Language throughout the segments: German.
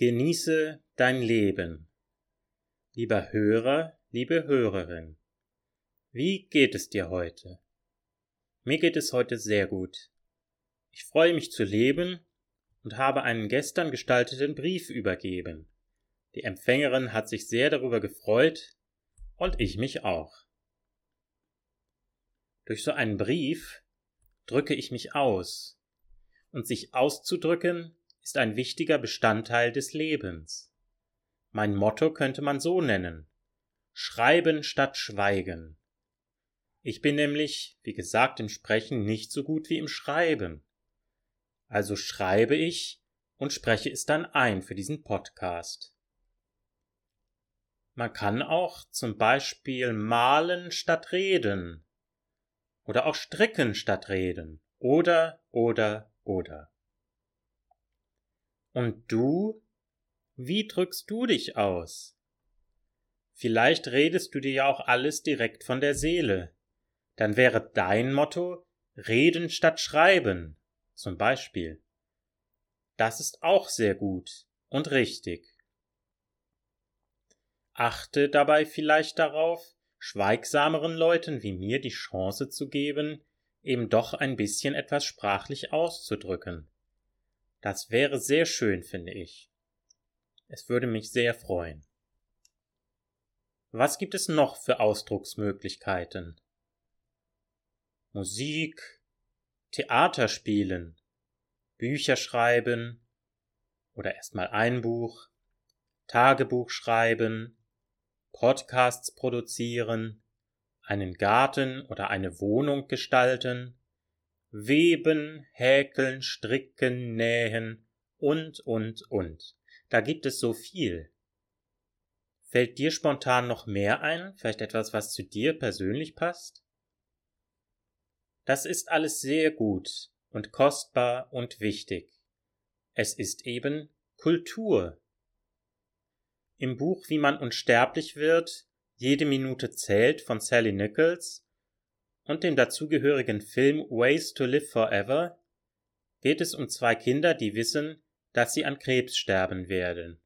Genieße dein Leben. Lieber Hörer, liebe Hörerin, wie geht es dir heute? Mir geht es heute sehr gut. Ich freue mich zu leben und habe einen gestern gestalteten Brief übergeben. Die Empfängerin hat sich sehr darüber gefreut und ich mich auch. Durch so einen Brief drücke ich mich aus, und sich auszudrücken ist ein wichtiger Bestandteil des Lebens. Mein Motto könnte man so nennen Schreiben statt Schweigen. Ich bin nämlich, wie gesagt, im Sprechen nicht so gut wie im Schreiben. Also schreibe ich und spreche es dann ein für diesen Podcast. Man kann auch zum Beispiel malen statt reden oder auch stricken statt reden oder oder oder. Und du? Wie drückst du dich aus? Vielleicht redest du dir ja auch alles direkt von der Seele. Dann wäre dein Motto Reden statt Schreiben, zum Beispiel. Das ist auch sehr gut und richtig. Achte dabei vielleicht darauf, schweigsameren Leuten wie mir die Chance zu geben, eben doch ein bisschen etwas sprachlich auszudrücken. Das wäre sehr schön, finde ich. Es würde mich sehr freuen. Was gibt es noch für Ausdrucksmöglichkeiten? Musik, Theater spielen, Bücher schreiben oder erstmal ein Buch, Tagebuch schreiben, Podcasts produzieren, einen Garten oder eine Wohnung gestalten, Weben, Häkeln, Stricken, Nähen und, und, und. Da gibt es so viel. Fällt dir spontan noch mehr ein? Vielleicht etwas, was zu dir persönlich passt? Das ist alles sehr gut und kostbar und wichtig. Es ist eben Kultur. Im Buch Wie man unsterblich wird, jede Minute zählt von Sally Nichols und dem dazugehörigen Film Ways to Live Forever geht es um zwei Kinder, die wissen, dass sie an Krebs sterben werden.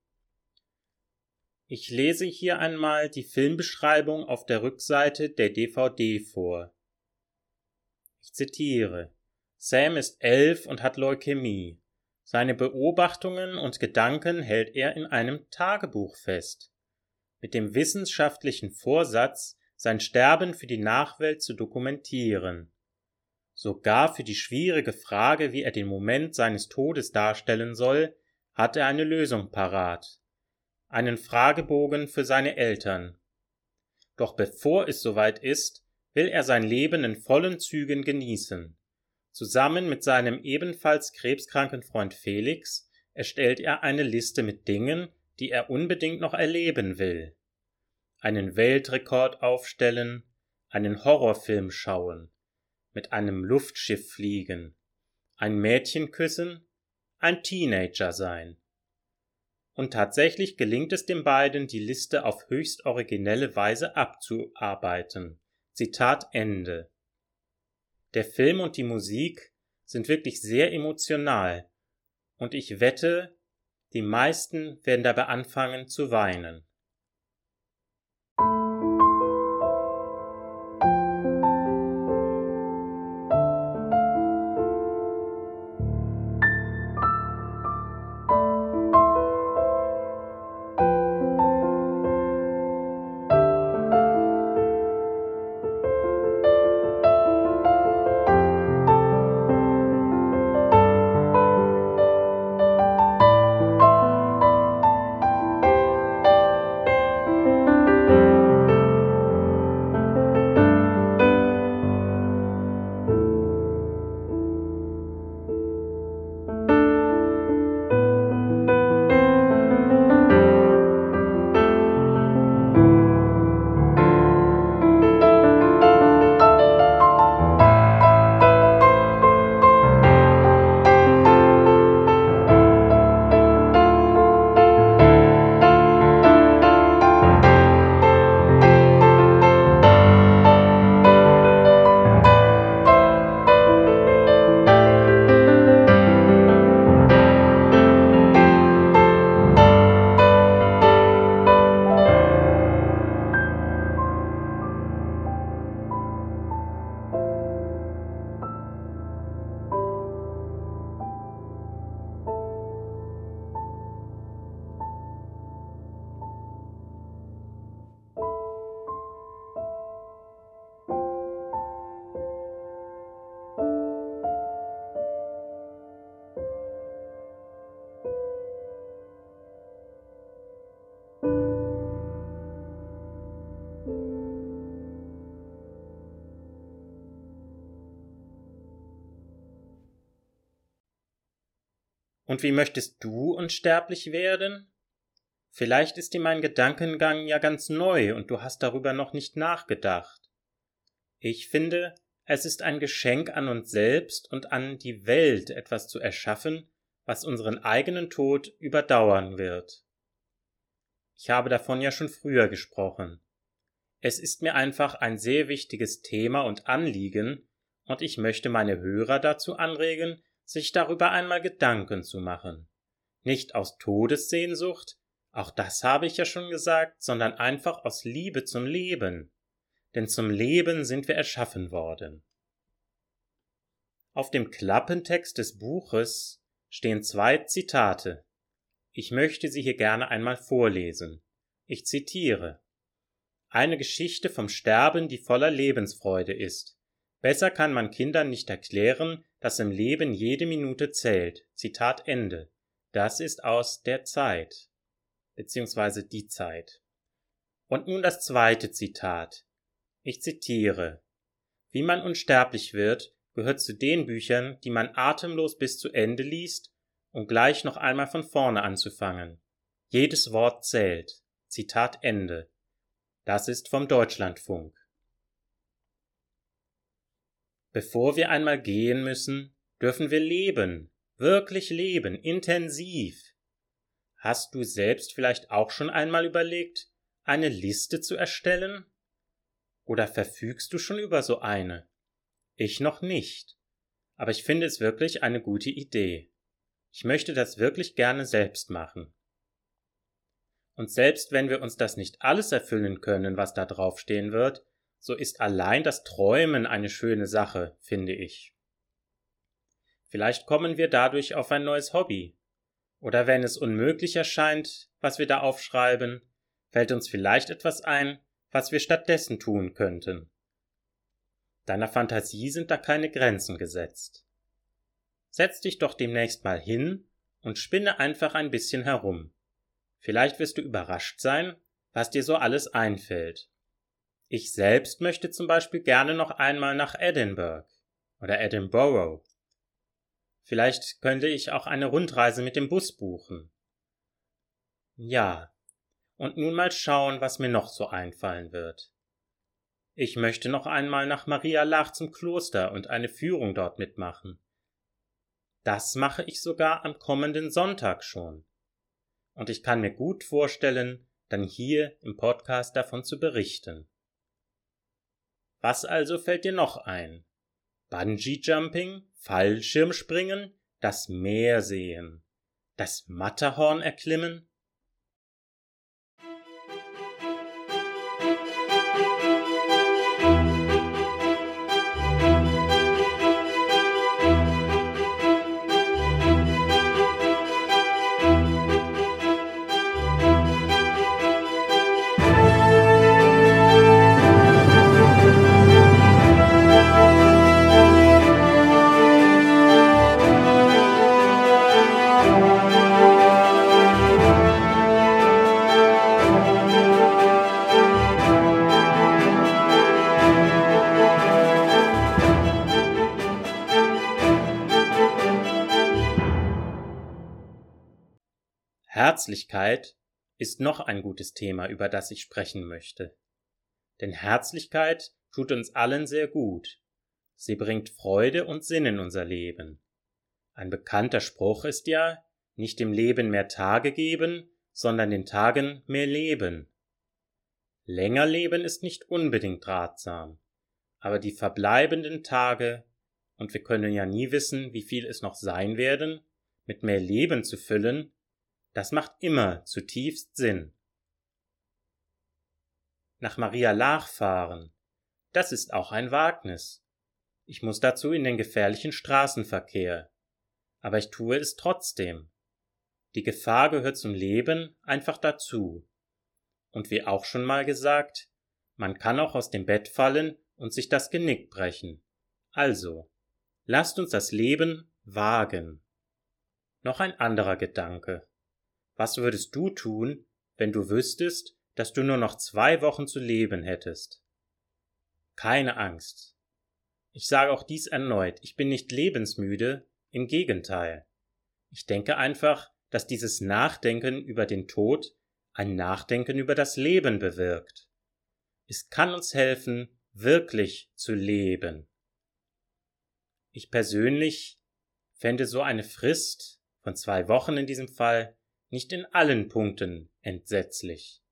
Ich lese hier einmal die Filmbeschreibung auf der Rückseite der DVD vor. Ich zitiere Sam ist elf und hat Leukämie. Seine Beobachtungen und Gedanken hält er in einem Tagebuch fest. Mit dem wissenschaftlichen Vorsatz, sein Sterben für die Nachwelt zu dokumentieren. Sogar für die schwierige Frage, wie er den Moment seines Todes darstellen soll, hat er eine Lösung parat. Einen Fragebogen für seine Eltern. Doch bevor es soweit ist, will er sein Leben in vollen Zügen genießen. Zusammen mit seinem ebenfalls krebskranken Freund Felix erstellt er eine Liste mit Dingen, die er unbedingt noch erleben will einen Weltrekord aufstellen, einen Horrorfilm schauen, mit einem Luftschiff fliegen, ein Mädchen küssen, ein Teenager sein. Und tatsächlich gelingt es den beiden, die Liste auf höchst originelle Weise abzuarbeiten. Zitat Ende. Der Film und die Musik sind wirklich sehr emotional, und ich wette, die meisten werden dabei anfangen zu weinen. Und wie möchtest du unsterblich werden? Vielleicht ist dir mein Gedankengang ja ganz neu und du hast darüber noch nicht nachgedacht. Ich finde, es ist ein Geschenk an uns selbst und an die Welt etwas zu erschaffen, was unseren eigenen Tod überdauern wird. Ich habe davon ja schon früher gesprochen. Es ist mir einfach ein sehr wichtiges Thema und Anliegen, und ich möchte meine Hörer dazu anregen, sich darüber einmal Gedanken zu machen. Nicht aus Todessehnsucht, auch das habe ich ja schon gesagt, sondern einfach aus Liebe zum Leben. Denn zum Leben sind wir erschaffen worden. Auf dem Klappentext des Buches stehen zwei Zitate. Ich möchte sie hier gerne einmal vorlesen. Ich zitiere Eine Geschichte vom Sterben, die voller Lebensfreude ist. Besser kann man Kindern nicht erklären, dass im Leben jede Minute zählt. Zitat Ende. Das ist aus der Zeit beziehungsweise die Zeit. Und nun das zweite Zitat. Ich zitiere. Wie man unsterblich wird, gehört zu den Büchern, die man atemlos bis zu Ende liest, um gleich noch einmal von vorne anzufangen. Jedes Wort zählt. Zitat Ende. Das ist vom Deutschlandfunk. Bevor wir einmal gehen müssen, dürfen wir leben, wirklich leben, intensiv. Hast du selbst vielleicht auch schon einmal überlegt, eine Liste zu erstellen? Oder verfügst du schon über so eine? Ich noch nicht. Aber ich finde es wirklich eine gute Idee. Ich möchte das wirklich gerne selbst machen. Und selbst wenn wir uns das nicht alles erfüllen können, was da draufstehen wird, so ist allein das Träumen eine schöne Sache, finde ich. Vielleicht kommen wir dadurch auf ein neues Hobby, oder wenn es unmöglich erscheint, was wir da aufschreiben, fällt uns vielleicht etwas ein, was wir stattdessen tun könnten. Deiner Fantasie sind da keine Grenzen gesetzt. Setz dich doch demnächst mal hin und spinne einfach ein bisschen herum. Vielleicht wirst du überrascht sein, was dir so alles einfällt. Ich selbst möchte zum Beispiel gerne noch einmal nach Edinburgh oder Edinburgh Vielleicht könnte ich auch eine Rundreise mit dem Bus buchen. Ja, und nun mal schauen, was mir noch so einfallen wird. Ich möchte noch einmal nach Maria Lach zum Kloster und eine Führung dort mitmachen. Das mache ich sogar am kommenden Sonntag schon. Und ich kann mir gut vorstellen, dann hier im Podcast davon zu berichten. Was also fällt dir noch ein? Bungee Jumping? Fallschirmspringen, das Meer sehen, das Matterhorn erklimmen, Herzlichkeit ist noch ein gutes Thema, über das ich sprechen möchte. Denn Herzlichkeit tut uns allen sehr gut. Sie bringt Freude und Sinn in unser Leben. Ein bekannter Spruch ist ja, nicht dem Leben mehr Tage geben, sondern den Tagen mehr Leben. Länger leben ist nicht unbedingt ratsam, aber die verbleibenden Tage, und wir können ja nie wissen, wie viel es noch sein werden, mit mehr Leben zu füllen, das macht immer zutiefst Sinn. Nach Maria Lach fahren, das ist auch ein Wagnis. Ich muss dazu in den gefährlichen Straßenverkehr. Aber ich tue es trotzdem. Die Gefahr gehört zum Leben einfach dazu. Und wie auch schon mal gesagt, man kann auch aus dem Bett fallen und sich das Genick brechen. Also, lasst uns das Leben wagen. Noch ein anderer Gedanke. Was würdest du tun, wenn du wüsstest, dass du nur noch zwei Wochen zu leben hättest? Keine Angst. Ich sage auch dies erneut, ich bin nicht lebensmüde, im Gegenteil. Ich denke einfach, dass dieses Nachdenken über den Tod ein Nachdenken über das Leben bewirkt. Es kann uns helfen, wirklich zu leben. Ich persönlich fände so eine Frist von zwei Wochen in diesem Fall nicht in allen Punkten entsetzlich.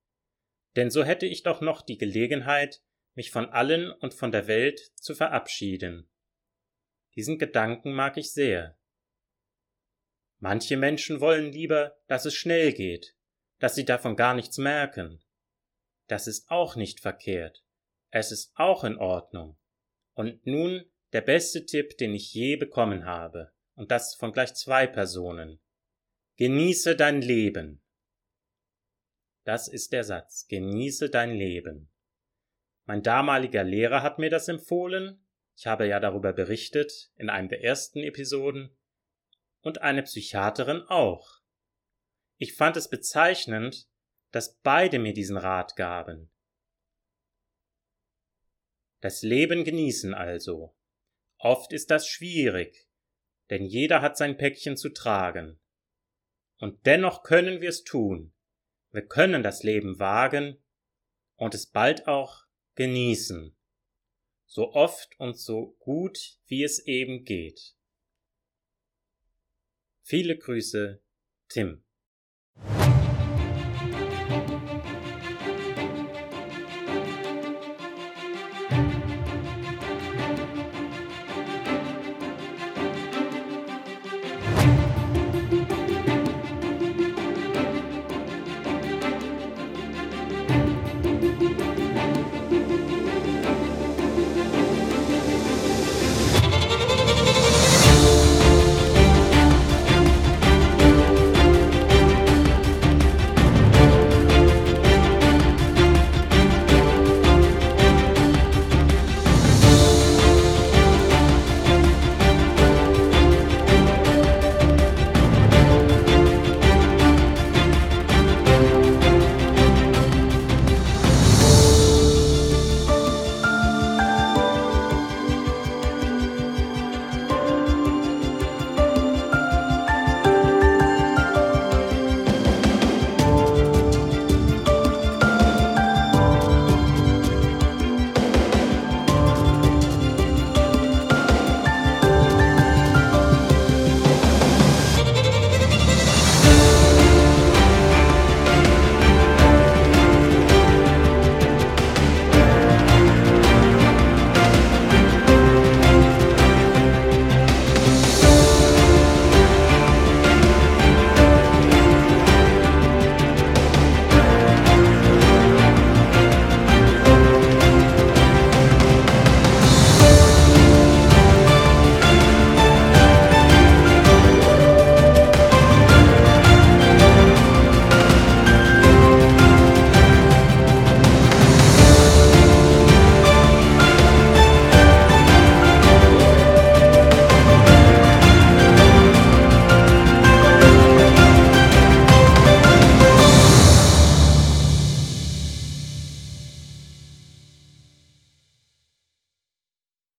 Denn so hätte ich doch noch die Gelegenheit, mich von allen und von der Welt zu verabschieden. Diesen Gedanken mag ich sehr. Manche Menschen wollen lieber, dass es schnell geht, dass sie davon gar nichts merken. Das ist auch nicht verkehrt. Es ist auch in Ordnung. Und nun der beste Tipp, den ich je bekommen habe, und das von gleich zwei Personen. Genieße dein Leben. Das ist der Satz. Genieße dein Leben. Mein damaliger Lehrer hat mir das empfohlen. Ich habe ja darüber berichtet in einem der ersten Episoden. Und eine Psychiaterin auch. Ich fand es bezeichnend, dass beide mir diesen Rat gaben. Das Leben genießen also. Oft ist das schwierig, denn jeder hat sein Päckchen zu tragen. Und dennoch können wir es tun. Wir können das Leben wagen und es bald auch genießen. So oft und so gut, wie es eben geht. Viele Grüße, Tim.